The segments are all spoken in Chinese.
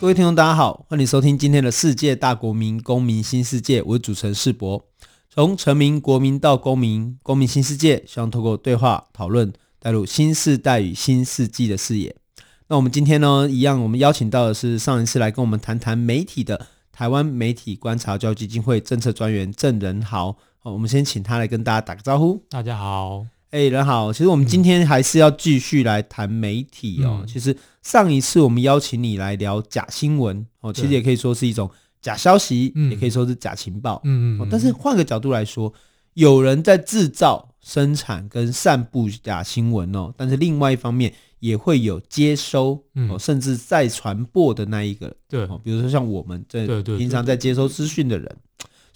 各位听众，大家好，欢迎收听今天的世界大国民公民新世界。我是主持人世博。从成民、国民到公民，公民新世界，希望透过对话讨论，带入新世代与新世纪的视野。那我们今天呢，一样，我们邀请到的是上一次来跟我们谈谈媒体的台湾媒体观察教育基金会政策专员郑仁豪。好，我们先请他来跟大家打个招呼。大家好。哎，人好，其实我们今天还是要继续来谈媒体哦。嗯、其实上一次我们邀请你来聊假新闻哦，其实也可以说是一种假消息，嗯、也可以说是假情报。嗯嗯。但是换个角度来说，有人在制造、生产跟散布假新闻哦，但是另外一方面也会有接收哦，甚至再传播的那一个。对、嗯。比如说像我们在平常在接收资讯的人。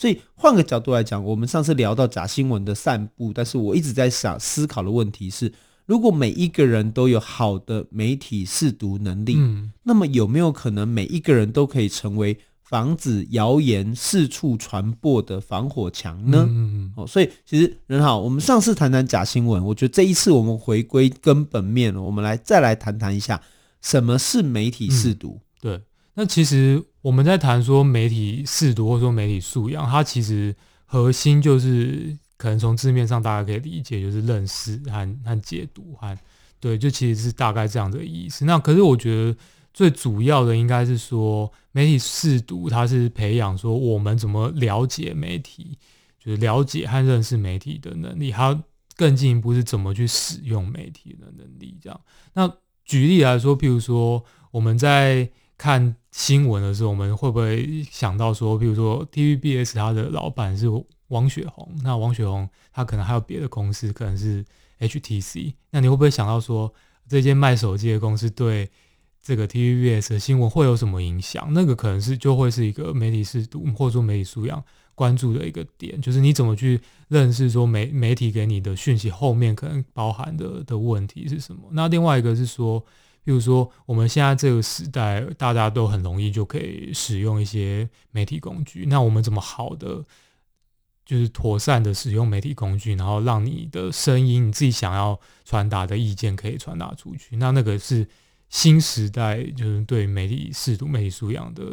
所以换个角度来讲，我们上次聊到假新闻的散布，但是我一直在想思考的问题是：如果每一个人都有好的媒体试读能力，嗯，那么有没有可能每一个人都可以成为防止谣言四处传播的防火墙呢？嗯，哦，所以其实人好，我们上次谈谈假新闻，我觉得这一次我们回归根本面了，我们来再来谈谈一下什么是媒体试读。对，那其实。我们在谈说媒体识读或者说媒体素养，它其实核心就是可能从字面上大家可以理解，就是认识和和解读和对，就其实是大概这样的意思。那可是我觉得最主要的应该是说媒体识读，它是培养说我们怎么了解媒体，就是了解和认识媒体的能力，还有更进一步是怎么去使用媒体的能力。这样，那举例来说，譬如说我们在看新闻的时候，我们会不会想到说，比如说 TVBS 它的老板是王雪红，那王雪红他可能还有别的公司，可能是 HTC，那你会不会想到说，这间卖手机的公司对这个 TVBS 的新闻会有什么影响？那个可能是就会是一个媒体识读或者说媒体素养关注的一个点，就是你怎么去认识说媒媒体给你的讯息后面可能包含的的问题是什么？那另外一个是说。比如说，我们现在这个时代，大家都很容易就可以使用一些媒体工具。那我们怎么好的，就是妥善的使用媒体工具，然后让你的声音、你自己想要传达的意见可以传达出去？那那个是新时代，就是对媒体适度、媒体素养的。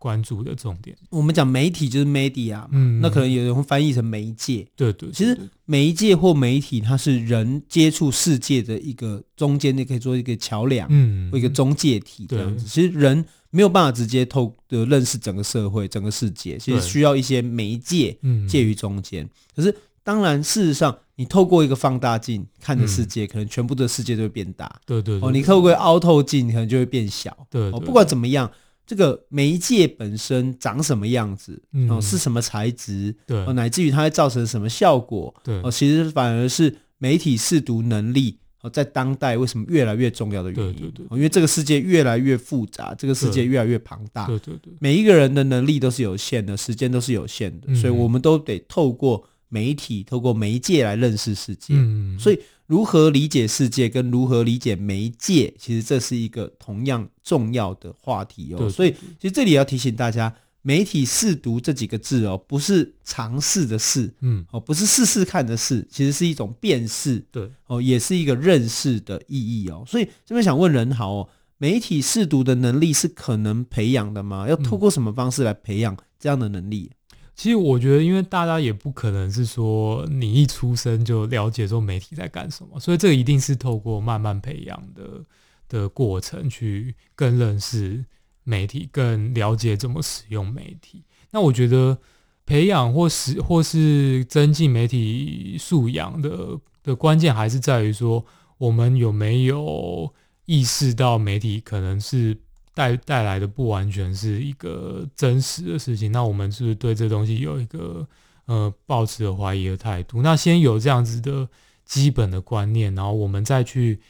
关注的重点，我们讲媒体就是 media，嗯，那可能有人会翻译成媒介，对对，对。其实媒介或媒体，它是人接触世界的一个中间，你可以做一个桥梁，嗯，或一个中介体这样子。其实人没有办法直接透的认识整个社会、整个世界，其实需要一些媒介介于中间。可是当然，事实上，你透过一个放大镜看的世界，可能全部的世界都会变大，对对。哦，你透过凹透镜，可能就会变小，对。哦，不管怎么样。这个媒介本身长什么样子，嗯、哦，是什么材质，对，哦，乃至于它会造成什么效果，对，哦，其实反而是媒体试读能力，哦，在当代为什么越来越重要的原因，对对对，哦，因为这个世界越来越复杂，这个世界越来越庞大，对对对，每一个人的能力都是有限的，时间都是有限的，嗯、所以我们都得透过媒体，透过媒介来认识世界，嗯，所以。如何理解世界跟如何理解媒介，其实这是一个同样重要的话题哦。所以，其实这里要提醒大家，媒体试读这几个字哦，不是尝试的试，嗯，哦，不是试试看的试，其实是一种辨识，对，哦，也是一个认识的意义哦。所以这边想问仁豪哦，媒体试读的能力是可能培养的吗？要透过什么方式来培养这样的能力？其实我觉得，因为大家也不可能是说你一出生就了解说媒体在干什么，所以这个一定是透过慢慢培养的的过程，去更认识媒体，更了解怎么使用媒体。那我觉得培养或是或是增进媒体素养的的关键，还是在于说我们有没有意识到媒体可能是。带带来的不完全是一个真实的事情，那我们是不是对这东西有一个呃抱持的怀疑的态度？那先有这样子的基本的观念，然后我们再去，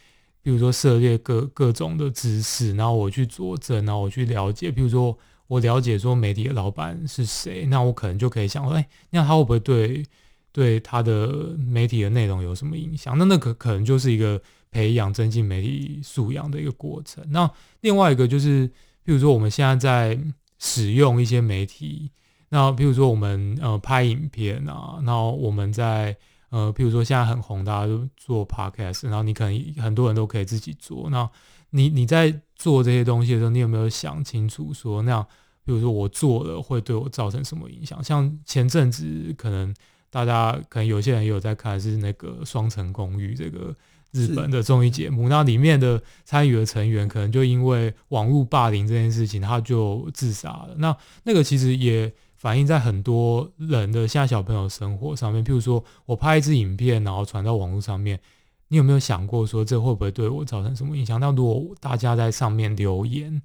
比如说涉猎各各种的知识，然后我去佐证，然后我去了解，比如说我了解说媒体的老板是谁，那我可能就可以想说，哎，那他会不会对对他的媒体的内容有什么影响？那那可可能就是一个培养、增进媒体素养的一个过程。那另外一个就是，比如说我们现在在使用一些媒体，那比如说我们呃拍影片啊，然后我们在呃，比如说现在很红，大家都做 podcast，然后你可能很多人都可以自己做。那你你在做这些东西的时候，你有没有想清楚说那样？比如说我做了会对我造成什么影响？像前阵子可能大家可能有些人也有在看是那个《双层公寓》这个日本的综艺节目，那里面的参与的成员可能就因为网络霸凌这件事情，他就自杀了。那那个其实也反映在很多人的现在小朋友生活上面。譬如说我拍一支影片，然后传到网络上面，你有没有想过说这会不会对我造成什么影响？那如果大家在上面留言，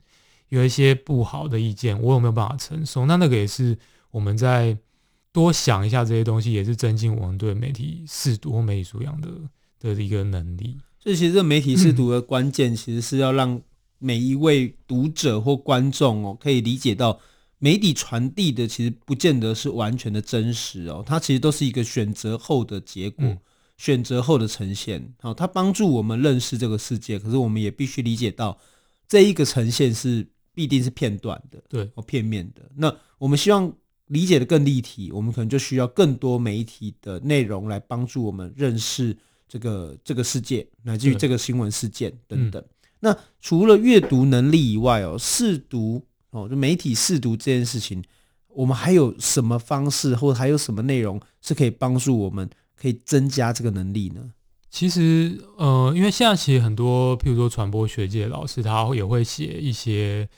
有一些不好的意见，我有没有办法承受？那那个也是我们在多想一下这些东西，也是增进我们对媒体识读或媒体素养的的一个能力。所以，其实这媒体试读的关键，其实是要让每一位读者或观众哦，可以理解到媒体传递的其实不见得是完全的真实哦，它其实都是一个选择后的结果，嗯、选择后的呈现。好，它帮助我们认识这个世界，可是我们也必须理解到这一个呈现是。必定是片段的，对，或片面的。那我们希望理解的更立体，我们可能就需要更多媒体的内容来帮助我们认识这个这个世界，乃至于这个新闻事件等等。嗯、那除了阅读能力以外哦，试读哦，就媒体试读这件事情，我们还有什么方式，或者还有什么内容是可以帮助我们可以增加这个能力呢？其实，呃，因为现在其实很多，譬如说传播学界老师，他也会写一些。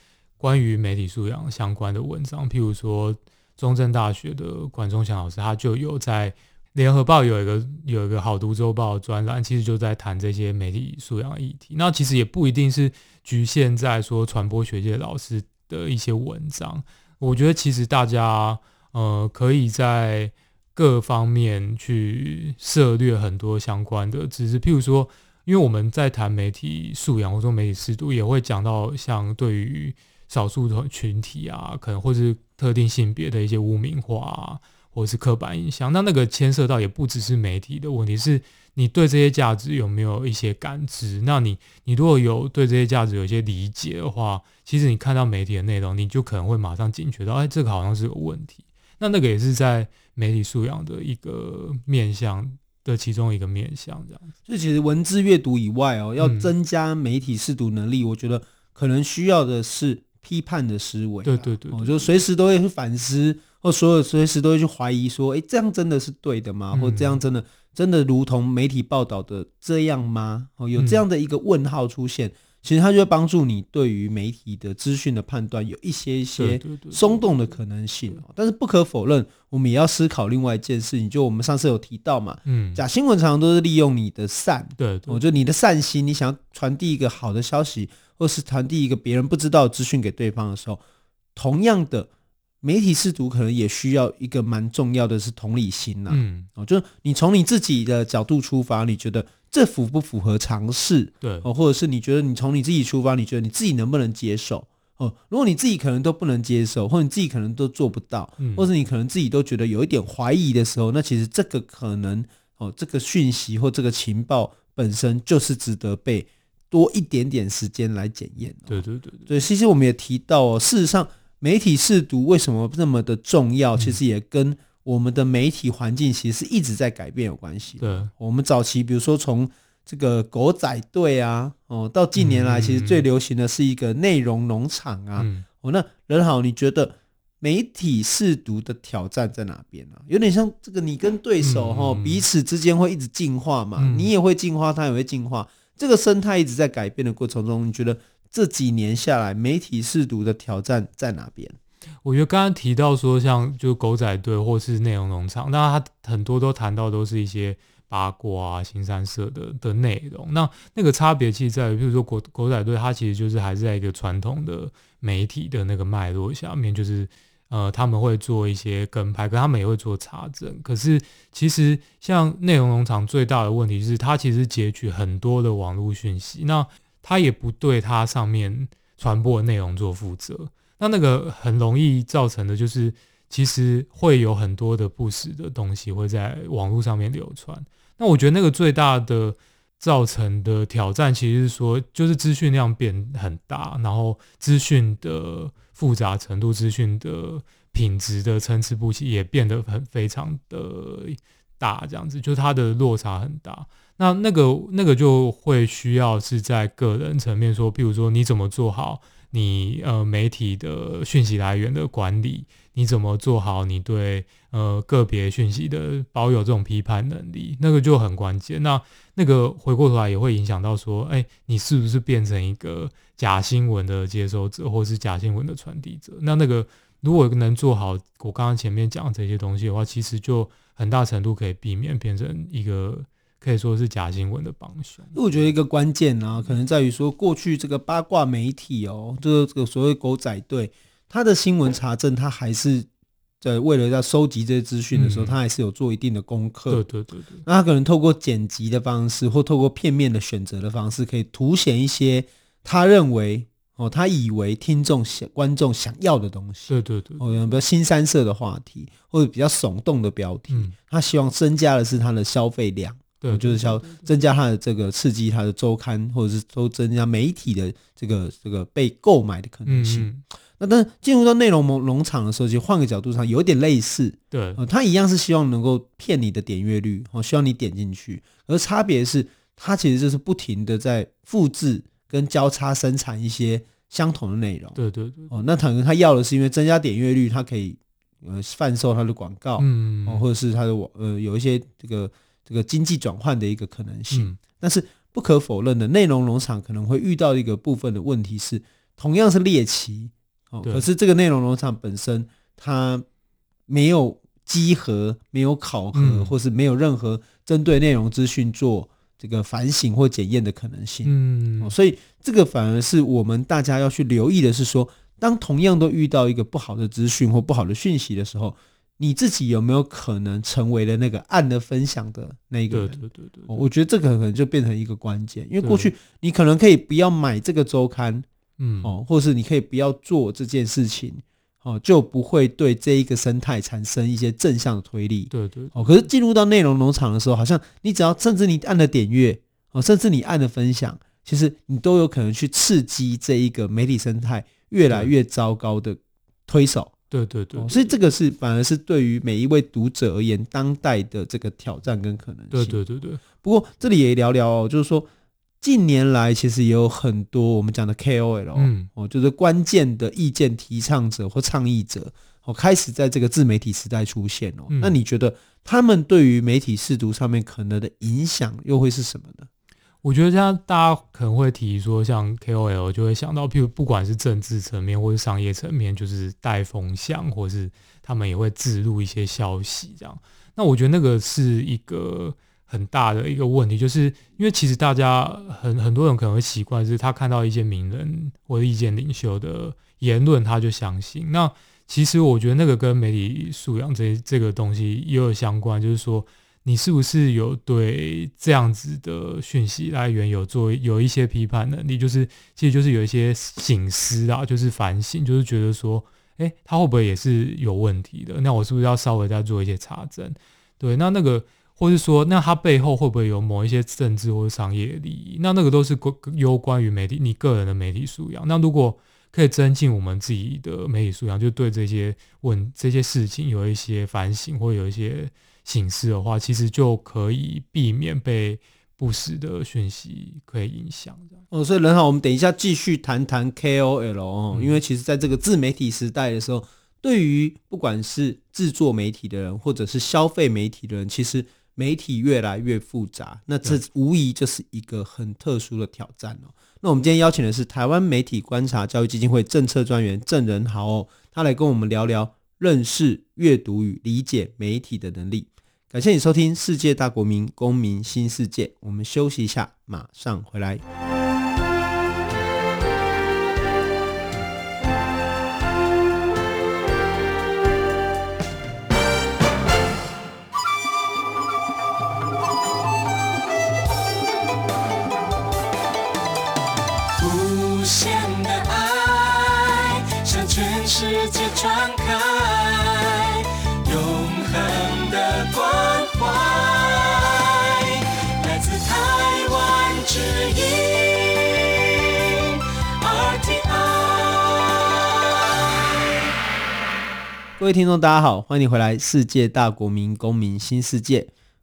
关于媒体素养相关的文章，譬如说中正大学的管中祥老师，他就有在联合报有一个有一个好读周报专栏，其实就在谈这些媒体素养议题。那其实也不一定是局限在说传播学界老师的一些文章，我觉得其实大家呃可以在各方面去涉猎很多相关的知识，譬如说，因为我们在谈媒体素养或者说媒体识读，也会讲到像对于少数的群体啊，可能或是特定性别的一些污名化啊，或者是刻板印象，那那个牵涉到也不只是媒体的问题，是你对这些价值有没有一些感知？那你你如果有对这些价值有一些理解的话，其实你看到媒体的内容，你就可能会马上警觉到，哎，这个好像是有问题。那那个也是在媒体素养的一个面向的其中一个面向，这样子。就其实文字阅读以外哦，要增加媒体视读能力，嗯、我觉得可能需要的是。批判的思维，对对对，对，我就随时都会去反思，或所有随时都会去怀疑，说，哎，这样真的是对的吗？或这样真的真的如同媒体报道的这样吗？哦，有这样的一个问号出现，其实它就会帮助你对于媒体的资讯的判断有一些一些松动的可能性。但是不可否认，我们也要思考另外一件事情，就我们上次有提到嘛，嗯，假新闻常常都是利用你的善，对，我觉得你的善心，你想要传递一个好的消息。或是传递一个别人不知道的资讯给对方的时候，同样的媒体试读可能也需要一个蛮重要的是同理心呐。嗯，哦，就是你从你自己的角度出发，你觉得这符不符合常识？对，哦，或者是你觉得你从你自己出发，你觉得你自己能不能接受？哦，如果你自己可能都不能接受，或者你自己可能都做不到，或者你可能自己都觉得有一点怀疑的时候，那其实这个可能哦，这个讯息或这个情报本身就是值得被。多一点点时间来检验。对对对对，其实我们也提到哦，事实上媒体试读为什么那么的重要，其实也跟我们的媒体环境其实是一直在改变有关系。对，我们早期比如说从这个狗仔队啊，哦，到近年来其实最流行的是一个内容农场啊。哦，那任好，你觉得媒体试读的挑战在哪边啊？有点像这个，你跟对手哈彼此之间会一直进化嘛，你也会进化，他也会进化。这个生态一直在改变的过程中，你觉得这几年下来，媒体试读的挑战在哪边？我觉得刚刚提到说，像就狗仔队或是内容农场，那他很多都谈到都是一些八卦啊、新三色的的内容。那那个差别其实在于，比如说狗狗仔队，它其实就是还是在一个传统的媒体的那个脉络下面，就是。呃，他们会做一些跟拍，可他们也会做查证。可是，其实像内容农场最大的问题是，它其实截取很多的网络讯息，那他也不对它上面传播的内容做负责。那那个很容易造成的就是，其实会有很多的不实的东西会在网络上面流传。那我觉得那个最大的造成的挑战，其实是说，就是资讯量变很大，然后资讯的复杂程度、资讯的品质的参差不齐也变得很非常的大，这样子，就是它的落差很大。那那个那个就会需要是在个人层面说，比如说你怎么做好你呃媒体的讯息来源的管理，你怎么做好你对呃个别讯息的保有这种批判能力，那个就很关键。那那个回过头来也会影响到说，哎，你是不是变成一个假新闻的接收者，或是假新闻的传递者？那那个如果能做好我刚刚前面讲这些东西的话，其实就很大程度可以避免变成一个。可以说是假新闻的帮凶。我觉得一个关键啊，可能在于说，过去这个八卦媒体哦，这个这个所谓狗仔队，他的新闻查证，他还是在为了要收集这些资讯的时候，他还是有做一定的功课。对对对对。那他可能透过剪辑的方式，或透过片面的选择的方式，可以凸显一些他认为哦，他以为听众想观众想要的东西。对对对。哦，比较新三色的话题，或者比较耸动的标题，他希望增加的是他的消费量。对，就是想增加它的这个刺激，它的周刊，或者是都增加媒体的这个这个被购买的可能性。嗯、那但是进入到内容农农场的时候，就换个角度上有点类似。对，呃，它一样是希望能够骗你的点阅率，哦，希望你点进去。而差别是，它其实就是不停的在复制跟交叉生产一些相同的内容。对对对。哦，那可能他要的是因为增加点阅率，它可以呃贩售它的广告，嗯，哦，或者是它的网呃有一些这个。这个经济转换的一个可能性，嗯、但是不可否认的，内容农场可能会遇到一个部分的问题是，同样是猎奇哦，可是这个内容农场本身它没有稽核，没有考核，嗯、或是没有任何针对内容资讯做这个反省或检验的可能性，嗯、哦，所以这个反而是我们大家要去留意的，是说，当同样都遇到一个不好的资讯或不好的讯息的时候。你自己有没有可能成为了那个按的分享的那个人？对对对对，我觉得这个可能就变成一个关键，因为过去你可能可以不要买这个周刊，嗯，哦，或者是你可以不要做这件事情，哦，就不会对这一个生态产生一些正向的推力。对对，哦，可是进入到内容农场的时候，好像你只要甚至你按了点阅，哦，甚至你按了分享，其实你都有可能去刺激这一个媒体生态越来越糟糕的推手。对对对，所以这个是反而是对于每一位读者而言，当代的这个挑战跟可能性。对对对对。不过这里也聊聊哦，就是说近年来其实也有很多我们讲的 KOL，嗯，哦，就是关键的意见提倡者或倡议者，哦，开始在这个自媒体时代出现哦。那你觉得他们对于媒体试读上面可能的影响又会是什么呢？我觉得这样大家可能会提说，像 KOL 就会想到，譬如不管是政治层面或是商业层面，就是带风向，或是他们也会自录一些消息这样。那我觉得那个是一个很大的一个问题，就是因为其实大家很很多人可能会习惯，是他看到一些名人或者意见领袖的言论，他就相信。那其实我觉得那个跟媒体素养这这个东西也有相关，就是说。你是不是有对这样子的讯息来源有做有一些批判能力？就是其实就是有一些醒思啊，就是反省，就是觉得说，诶，他会不会也是有问题的？那我是不是要稍微再做一些查证？对，那那个，或是说，那他背后会不会有某一些政治或者商业利益？那那个都是关攸关于媒体你个人的媒体素养。那如果可以增进我们自己的媒体素养，就对这些问这些事情有一些反省，或有一些。醒思的话，其实就可以避免被不实的讯息可以影响。哦，所以人好，我们等一下继续谈谈 KOL 哦，嗯、因为其实在这个自媒体时代的时候，对于不管是制作媒体的人，或者是消费媒体的人，其实媒体越来越复杂，那这无疑就是一个很特殊的挑战哦。那我们今天邀请的是台湾媒体观察教育基金会政策专员郑仁豪哦，他来跟我们聊聊认识、阅读与理解媒体的能力。感谢你收听《世界大国民公民新世界》，我们休息一下，马上回来。世界传开永恒的关怀，来自台湾之音 RTI。各位听众，大家好，欢迎回来《世界大国民公民新世界》。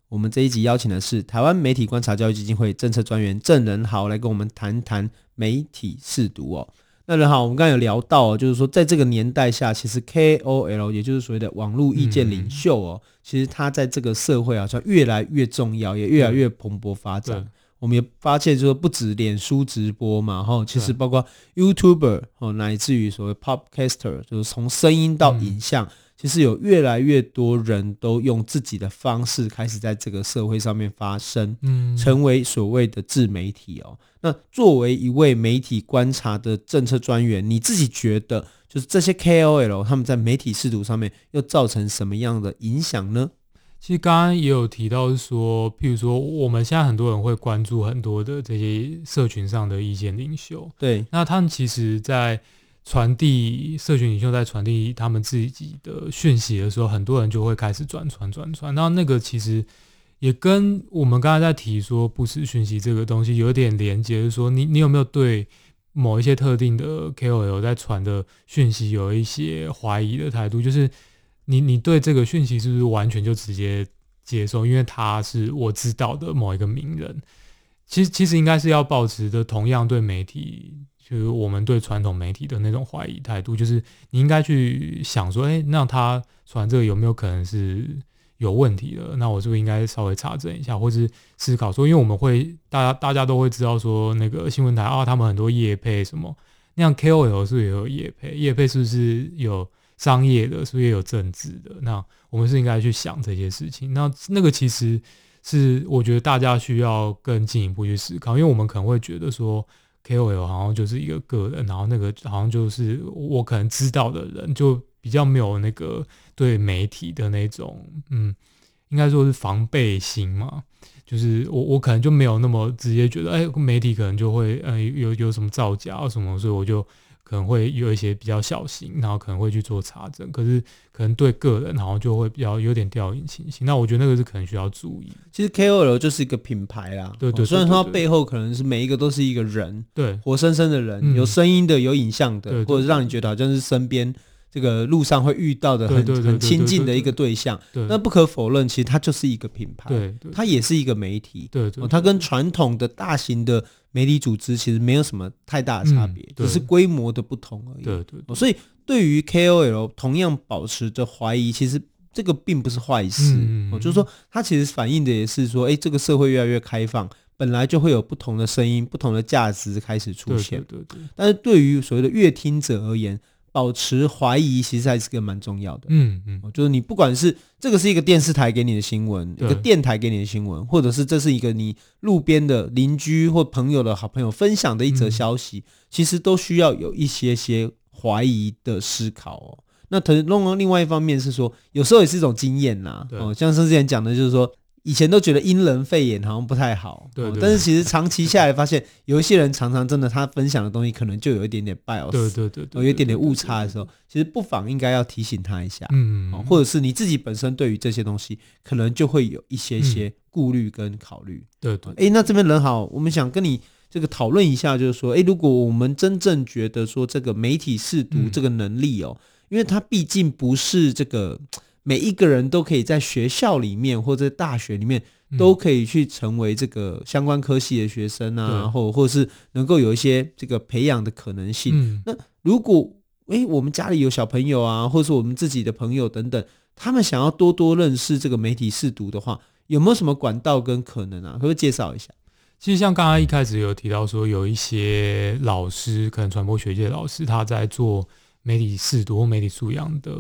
我们这一集邀请的是台湾媒体观察教育基金会政策专员郑仁豪，来跟我们谈谈媒体试读哦。那人好，我们刚才有聊到，就是说在这个年代下，其实 KOL 也就是所谓的网络意见领袖哦，嗯、其实他在这个社会好像越来越重要，也越来越蓬勃发展。我们也发现，就是不止脸书直播嘛，哈，其实包括 YouTuber 哦，乃至于所谓 Podcaster，就是从声音到影像。嗯其实有越来越多人都用自己的方式开始在这个社会上面发声，嗯，成为所谓的自媒体哦。那作为一位媒体观察的政策专员，你自己觉得就是这些 KOL 他们在媒体视图上面又造成什么样的影响呢？其实刚刚也有提到说，譬如说我们现在很多人会关注很多的这些社群上的意见领袖，对，那他们其实，在传递社群领袖在传递他们自己的讯息的时候，很多人就会开始转传转传。那那个其实也跟我们刚才在提说不实讯息这个东西有点连接，是说你你有没有对某一些特定的 KOL 在传的讯息有一些怀疑的态度？就是你你对这个讯息是不是完全就直接接受？因为他是我知道的某一个名人。其实其实应该是要保持的同样对媒体。就是我们对传统媒体的那种怀疑态度，就是你应该去想说，哎，那他传这个有没有可能是有问题的？那我是不是应该稍微查证一下，或是思考说，因为我们会大家大家都会知道说，那个新闻台啊，他们很多业配什么，那样 KOL 是不是也有业配？业配是不是有商业的？是不是也有政治的？那我们是应该去想这些事情。那那个其实是我觉得大家需要更进一步去思考，因为我们可能会觉得说。KOL 好像就是一个个人，然后那个好像就是我可能知道的人，就比较没有那个对媒体的那种，嗯，应该说是防备心嘛。就是我我可能就没有那么直接觉得，哎，媒体可能就会呃有有什么造假啊什么，所以我就。可能会有一些比较小心，然后可能会去做查证，可是可能对个人，然后就会比较有点掉以轻心。那我觉得那个是可能需要注意。其实 KOL 就是一个品牌啦，对对，对，虽然说它背后可能是每一个都是一个人，对，活生生的人，嗯、有声音的，有影像的，或者让你觉得好像是身边这个路上会遇到的很很亲近的一个对象。那不可否认，其实它就是一个品牌，它也是一个媒体，对，对，它跟传统的大型的。媒体组织其实没有什么太大的差别，嗯、只是规模的不同而已。对对，对，所以对于 KOL 同样保持着怀疑，其实这个并不是坏事。嗯，就是说，它其实反映的也是说，哎，这个社会越来越开放，本来就会有不同的声音、不同的价值开始出现。对对对。但是对于所谓的乐听者而言，保持怀疑其实还是个蛮重要的，嗯嗯，就是你不管是这个是一个电视台给你的新闻，一个电台给你的新闻，或者是这是一个你路边的邻居或朋友的好朋友分享的一则消息，其实都需要有一些些怀疑的思考哦。那可能另外一方面是说，有时候也是一种经验呐，哦，像是之前讲的就是说。以前都觉得因人废言好像不太好，对，对，对，但是其实长期下来发现，有一些人常常真的他分享的东西可能就有一点点 bias，对对对，有一点点误差的时候，其实不妨应该要提醒他一下，嗯，或者是你自己本身对于这些东西可能就会有一些些顾虑跟考虑，对对，哎，那这边人好，我们想跟你这个讨论一下，就是说，哎，如果我们真正觉得说这个媒体试读这个能力哦，因为它毕竟不是这个。每一个人都可以在学校里面或者大学里面都可以去成为这个相关科系的学生啊，然后或者是能够有一些这个培养的可能性。那如果诶，我们家里有小朋友啊，或者是我们自己的朋友等等，他们想要多多认识这个媒体试读的话，有没有什么管道跟可能啊？可不可以介绍一下？其实像刚刚一开始有提到说，有一些老师，可能传播学界的老师，他在做。媒体识读或媒体素养的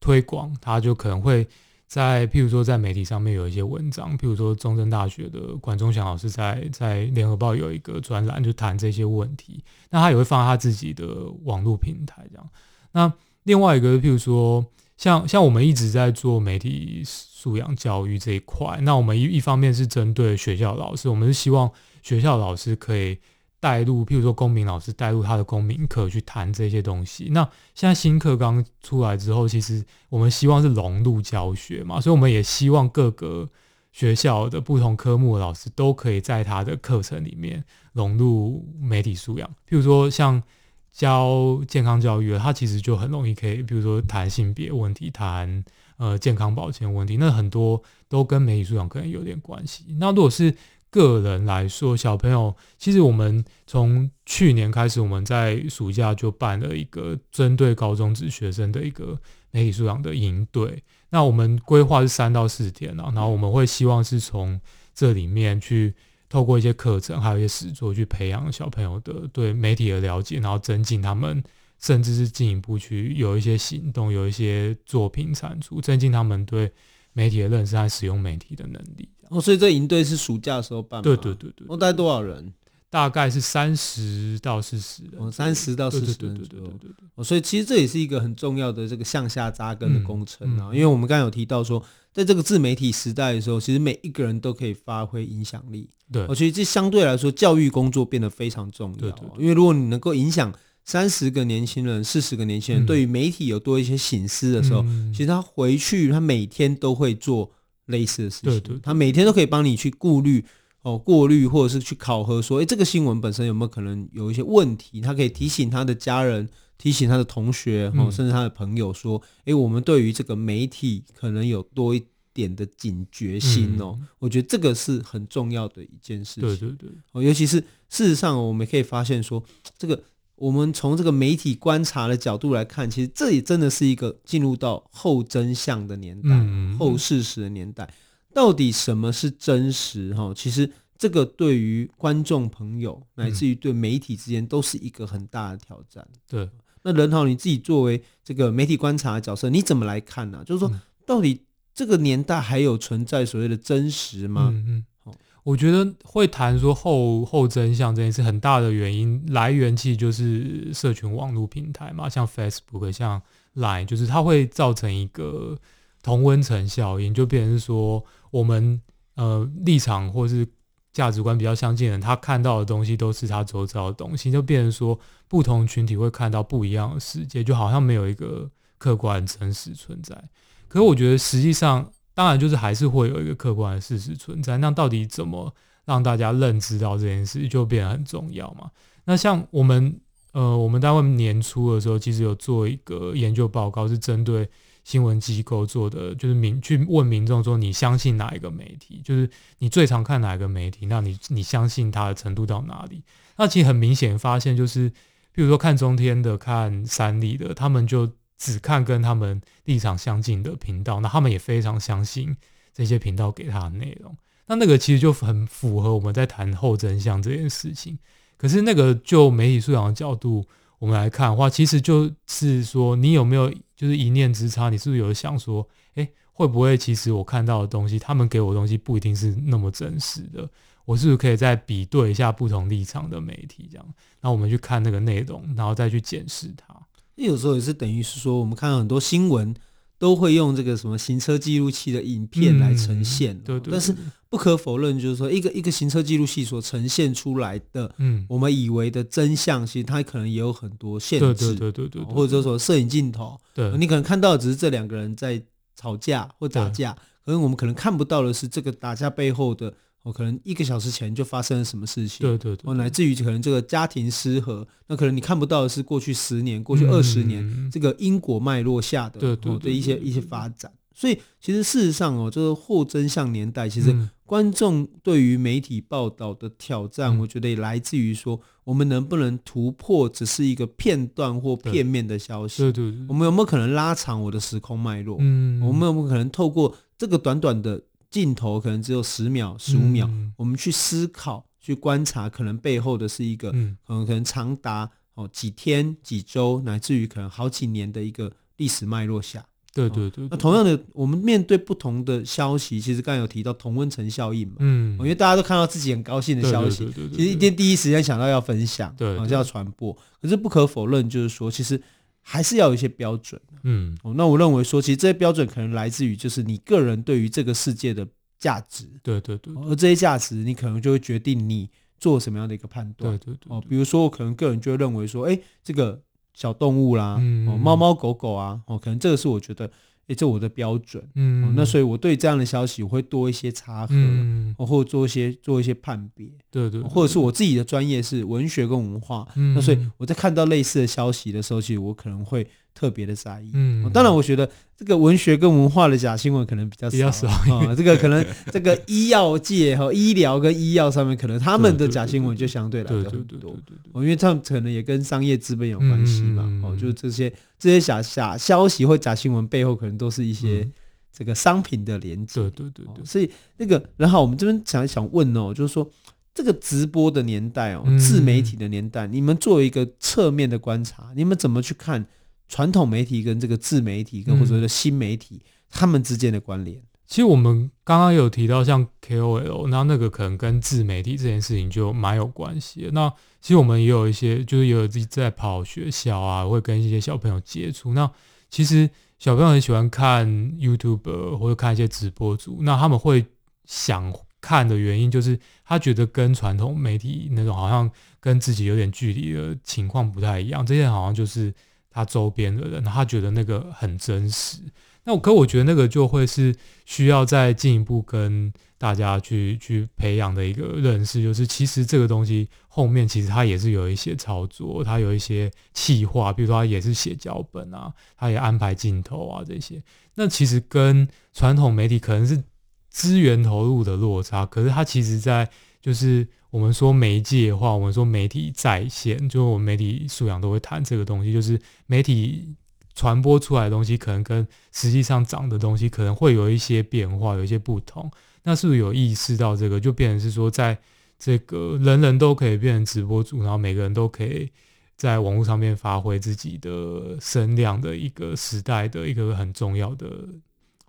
推广，他就可能会在譬如说在媒体上面有一些文章，譬如说中正大学的管中祥老师在在联合报有一个专栏，就谈这些问题。那他也会放他自己的网络平台这样。那另外一个，譬如说像像我们一直在做媒体素养教育这一块，那我们一一方面是针对学校老师，我们是希望学校老师可以。带入，譬如说公民老师带入他的公民课去谈这些东西。那现在新课刚出来之后，其实我们希望是融入教学嘛，所以我们也希望各个学校的不同科目的老师都可以在他的课程里面融入媒体素养。譬如说像教健康教育，他其实就很容易可以，比如说谈性别问题，谈呃健康保健问题，那很多都跟媒体素养可能有点关系。那如果是个人来说，小朋友其实我们从去年开始，我们在暑假就办了一个针对高中职学生的一个媒体素养的营队。那我们规划是三到四天啊，然后我们会希望是从这里面去透过一些课程，还有一些实作去培养小朋友的对媒体的了解，然后增进他们，甚至是进一步去有一些行动，有一些作品产出，增进他们对媒体的认识和使用媒体的能力。哦，所以这营队是暑假的时候办吗？对对对对。哦，大概多少人？大概是三十到四十人。哦，三十到四十人。对对对对对对，对。哦，所以其实这也是一个很重要的这个向下扎根的工程啊。嗯嗯、因为我们刚刚有提到说，在这个自媒体时代的时候，其实每一个人都可以发挥影响力。对。我觉得这相对来说，教育工作变得非常重要。对对，对。因为如果你能够影响三十个年轻人、四十个年轻人，对于媒体有多一些醒思的时候，嗯、其实他回去，他每天都会做。类似的事情，对对，他每天都可以帮你去顾虑哦，过滤或者是去考核，说，诶，这个新闻本身有没有可能有一些问题？他可以提醒他的家人，提醒他的同学，哦，甚至他的朋友说，诶，我们对于这个媒体可能有多一点的警觉心哦。我觉得这个是很重要的一件事情。对对对，哦，尤其是事实上，我们可以发现说，这个。我们从这个媒体观察的角度来看，其实这也真的是一个进入到后真相的年代，嗯、后事实的年代。到底什么是真实？哈，其实这个对于观众朋友乃至于对媒体之间都是一个很大的挑战。对，那任豪你自己作为这个媒体观察的角色，你怎么来看呢、啊？就是说，到底这个年代还有存在所谓的真实吗？嗯嗯我觉得会谈说后后真相这件事，很大的原因来源其实就是社群网络平台嘛，像 Facebook、像 Line，就是它会造成一个同温层效应，就变成说我们呃立场或是价值观比较相近的人，他看到的东西都是他周遭的东西，就变成说不同群体会看到不一样的世界，就好像没有一个客观真实存在。可是我觉得实际上。当然，就是还是会有一个客观的事实存在。那到底怎么让大家认知到这件事，就变得很重要嘛？那像我们，呃，我们单位年初的时候，其实有做一个研究报告，是针对新闻机构做的，就是民去问民众说，你相信哪一个媒体？就是你最常看哪一个媒体？那你你相信它的程度到哪里？那其实很明显发现，就是比如说看中天的、看三立的，他们就。只看跟他们立场相近的频道，那他们也非常相信这些频道给他的内容。那那个其实就很符合我们在谈后真相这件事情。可是那个就媒体素养的角度，我们来看的话，其实就是说，你有没有就是一念之差？你是不是有想说，诶，会不会其实我看到的东西，他们给我的东西不一定是那么真实的？我是不是可以再比对一下不同立场的媒体，这样，那我们去看那个内容，然后再去检视它。有时候也是等于是说，我们看到很多新闻都会用这个什么行车记录器的影片来呈现，嗯、对，对对。但是不可否认，就是说一个一个行车记录器所呈现出来的，嗯，我们以为的真相，其实它可能也有很多限制，对对对对对，或者说摄影镜头，对，你可能看到的只是这两个人在吵架或打架，可是我们可能看不到的是这个打架背后的。哦，可能一个小时前就发生了什么事情？对对对。哦，乃至于可能这个家庭失和，那可能你看不到的是过去十年、过去二十年这个因果脉络下的对对的一些一些发展。所以，其实事实上哦，这个后真相年代，其实观众对于媒体报道的挑战，我觉得也来自于说，我们能不能突破只是一个片段或片面的消息？对对对。我们有没有可能拉长我的时空脉络？嗯。我们有没有可能透过这个短短的镜头可能只有十秒、十五秒，嗯，我们去思考、去观察，可能背后的是一个，嗯，可能可能长达哦几天、几周，乃至于可能好几年的一个历史脉络下。对对对，对。那同样的，我们面对不同的消息，其实刚才有提到同温层效应嘛，嗯，因为大家都看到自己很高兴的消息，其实一定第一时间想到要分享，对，就要传播。可是不可否认，就是说，其实。还是要有一些标准，嗯，哦，那我认为说，其实这些标准可能来自于就是你个人对于这个世界的价值，对对对，而这些价值，你可能就会决定你做什么样的一个判断。对对对，对，哦，比如说我可能个人就会认为说，哎，这个小动物啦，嗯、哦，猫猫狗狗啊，哦，可能这个是我觉得。也就我的标准，嗯、哦，那所以我对这样的消息我会多一些查核，嗯、或者做一些做一些判别，对对，对，或者是我自己的专业是文学跟文化，嗯、那所以我在看到类似的消息的时候，其实我可能会。特别的在意，嗯、哦，当然，我觉得这个文学跟文化的假新闻可能比较少，比较少。啊。这个 可能这个医药界和医疗跟医药上面，可能他们的假新闻就相对来说很多，哦，因为他们可能也跟商业资本有关系嘛，嗯、哦，就是这些这些假假消息或假新闻背后，可能都是一些这个商品的连接，对对对对。所以那个，然后我们这边想想问哦，就是说这个直播的年代哦，自媒体的年代，嗯、你们作为一个侧面的观察，你们怎么去看？传统媒体跟这个自媒体跟或者说新媒体，嗯、他们之间的关联，其实我们刚刚有提到像 KOL，那那个可能跟自媒体这件事情就蛮有关系。那其实我们也有一些，就是也有自己在跑学校啊，会跟一些小朋友接触。那其实小朋友很喜欢看 YouTube 或者看一些直播主，那他们会想看的原因就是他觉得跟传统媒体那种好像跟自己有点距离的情况不太一样，这些好像就是。他周边的人，他觉得那个很真实。那我可我觉得那个就会是需要再进一步跟大家去去培养的一个认识，就是其实这个东西后面其实它也是有一些操作，它有一些企划，比如说它也是写脚本啊，它也安排镜头啊这些。那其实跟传统媒体可能是资源投入的落差，可是它其实在就是。我们说媒介的话，我们说媒体在线，就我们媒体素养都会谈这个东西，就是媒体传播出来的东西，可能跟实际上长的东西可能会有一些变化，有一些不同。那是不是有意识到这个，就变成是说，在这个人人都可以变成直播主，然后每个人都可以在网络上面发挥自己的声量的一个时代的一个很重要的，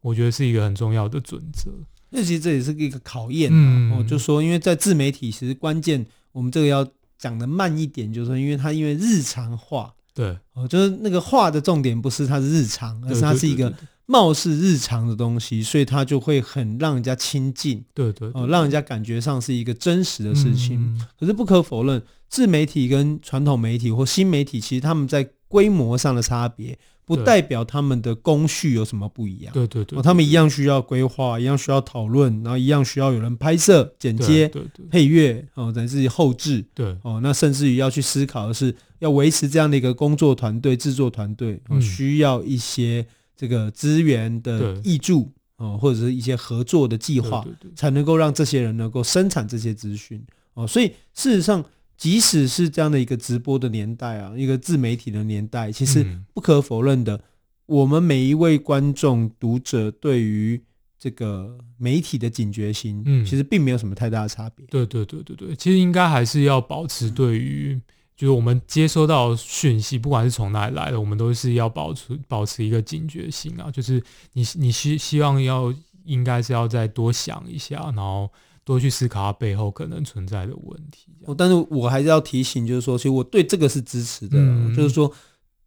我觉得是一个很重要的准则。那其实这也是一个考验、哦，就说因为在自媒体，其实关键我们这个要讲的慢一点，就是说，因为它因为日常化，对，哦，就是那个化的重点不是它是日常，而是它是一个貌似日常的东西，所以它就会很让人家亲近，对对，哦，让人家感觉上是一个真实的事情。嗯、可是不可否认，自媒体跟传统媒体或新媒体，其实他们在规模上的差别。不代表他们的工序有什么不一样。对对对，哦，他们一样需要规划，一样需要讨论，然后一样需要有人拍摄、剪接、配乐，哦，乃至于后置。对，哦，那甚至于要去思考的是，要维持这样的一个工作团队、制作团队，哦，需要一些这个资源的挹注，哦，或者是一些合作的计划，才能够让这些人能够生产这些资讯。哦，所以事实上。即使是这样的一个直播的年代啊，一个自媒体的年代，其实不可否认的，我们每一位观众、读者对于这个媒体的警觉心，嗯，其实并没有什么太大的差别。对对对对对，其实应该还是要保持对于，就是我们接收到讯息，不管是从哪里来的，我们都是要保持保持一个警觉心啊。就是你你希希望要，应该是要再多想一下，然后。多去思考它背后可能存在的问题。但是我还是要提醒，就是说，其实我对这个是支持的。嗯、就是说，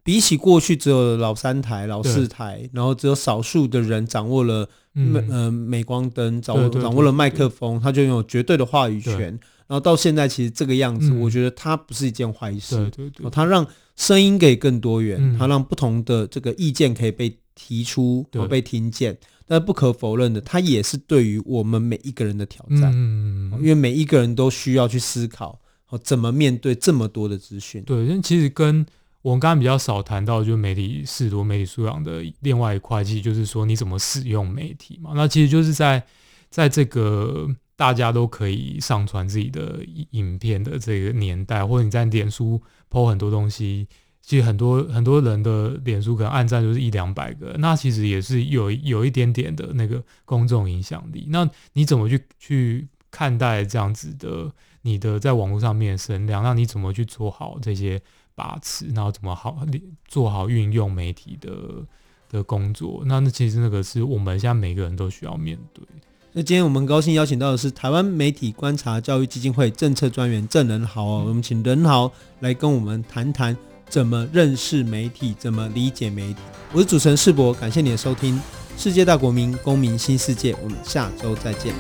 比起过去只有老三台、老四台，然后只有少数的人掌握了镁呃镁光灯，掌握掌握了麦克风，他就拥有绝对的话语权。然后到现在，其实这个样子，我觉得它不是一件坏事。对对对，它让声音可以更多元，它、嗯、让不同的这个意见可以被提出和被听见。但不可否认的，它也是对于我们每一个人的挑战。嗯，因为每一个人都需要去思考，哦怎么面对这么多的资讯。对，因为其实跟我们刚刚比较少谈到，就是媒体识读、媒体素养的另外一块，其实就是说你怎么使用媒体嘛。那其实就是在在这个大家都可以上传自己的影片的这个年代，或者你在脸书 po 很多东西。其实很多很多人的脸书可能按赞就是一两百个，那其实也是有有一点点的那个公众影响力。那你怎么去去看待这样子的你的在网络上面的声量？那你怎么去做好这些把持？然后怎么好做好运用媒体的的工作？那那其实那个是我们现在每个人都需要面对。那今天我们高兴邀请到的是台湾媒体观察教育基金会政策专员郑仁豪哦，我们请仁豪来跟我们谈谈。怎么认识媒体？怎么理解媒体？我是主持人世博，感谢你的收听，《世界大国民公民新世界》，我们下周再见。